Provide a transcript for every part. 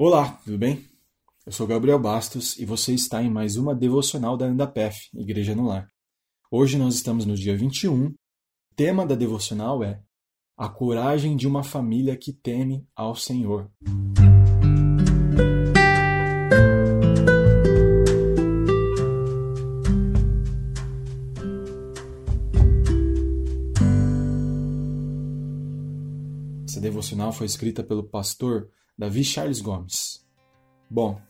Olá, tudo bem? Eu sou Gabriel Bastos e você está em mais uma devocional da Andapef, Igreja no Lar. Hoje nós estamos no dia 21. O tema da devocional é A coragem de uma família que teme ao Senhor. Essa devocional foi escrita pelo pastor Davi Charles Gomes. Bom,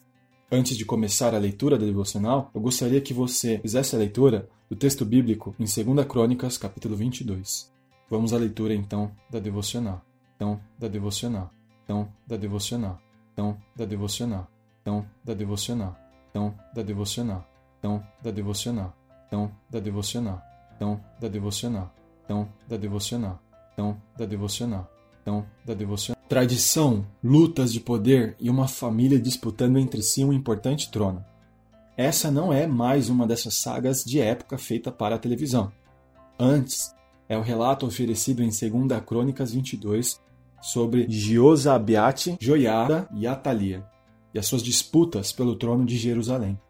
antes de começar a leitura da devocional, eu gostaria que você fizesse a leitura do texto bíblico em 2 Crônicas, capítulo 22. Vamos à leitura então da devocional. Então, da devocional. Então, da devocional. Então, da devocional. Então, da devocional. Então, da devocional. Então, da devocional. Então, da devocional. Então, da devocional. Então, da devocional. Então, da devocional. Então, da devocional. Tradição, lutas de poder e uma família disputando entre si um importante trono. Essa não é mais uma dessas sagas de época feita para a televisão. Antes, é o relato oferecido em 2 Crônicas 22 sobre Jiosabiate, Joiada e Atalia, e as suas disputas pelo trono de Jerusalém.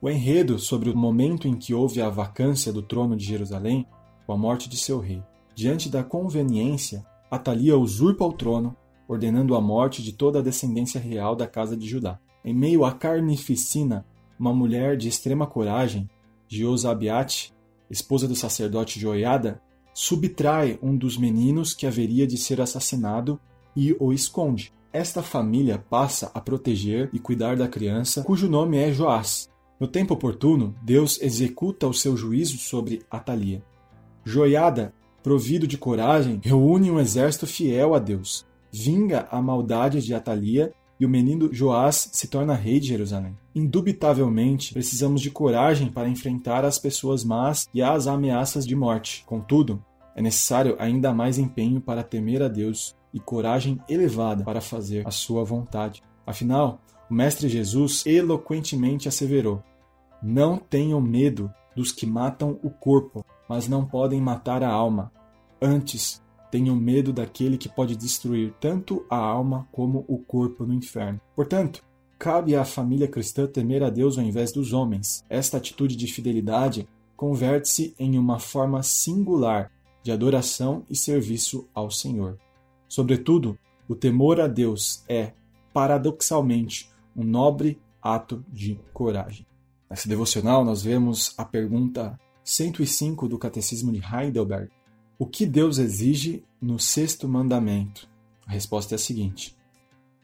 O enredo sobre o momento em que houve a vacância do trono de Jerusalém com a morte de seu rei. Diante da conveniência, Atalia usurpa o trono, ordenando a morte de toda a descendência real da casa de Judá. Em meio à carnificina, uma mulher de extrema coragem, Jeozabiate, esposa do sacerdote Joiada, subtrai um dos meninos que haveria de ser assassinado e o esconde. Esta família passa a proteger e cuidar da criança, cujo nome é Joás. No tempo oportuno, Deus executa o seu juízo sobre Atalia. Joiada provido de coragem, reúne um exército fiel a Deus, vinga a maldade de Atalia e o menino Joás se torna rei de Jerusalém. Indubitavelmente, precisamos de coragem para enfrentar as pessoas más e as ameaças de morte. Contudo, é necessário ainda mais empenho para temer a Deus e coragem elevada para fazer a sua vontade. Afinal, o Mestre Jesus eloquentemente asseverou: Não tenham medo dos que matam o corpo, mas não podem matar a alma. Antes, tenham medo daquele que pode destruir tanto a alma como o corpo no inferno. Portanto, cabe à família cristã temer a Deus ao invés dos homens. Esta atitude de fidelidade converte-se em uma forma singular de adoração e serviço ao Senhor. Sobretudo, o temor a Deus é, paradoxalmente, um nobre ato de coragem. Nessa devocional, nós vemos a pergunta 105 do Catecismo de Heidelberg: o que Deus exige no sexto mandamento? A resposta é a seguinte: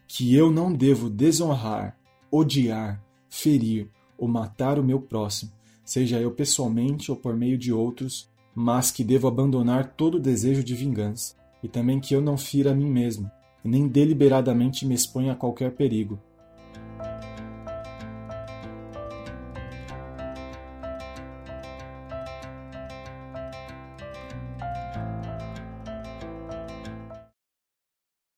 que eu não devo desonrar, odiar, ferir ou matar o meu próximo, seja eu pessoalmente ou por meio de outros, mas que devo abandonar todo desejo de vingança, e também que eu não fira a mim mesmo, nem deliberadamente me exponha a qualquer perigo,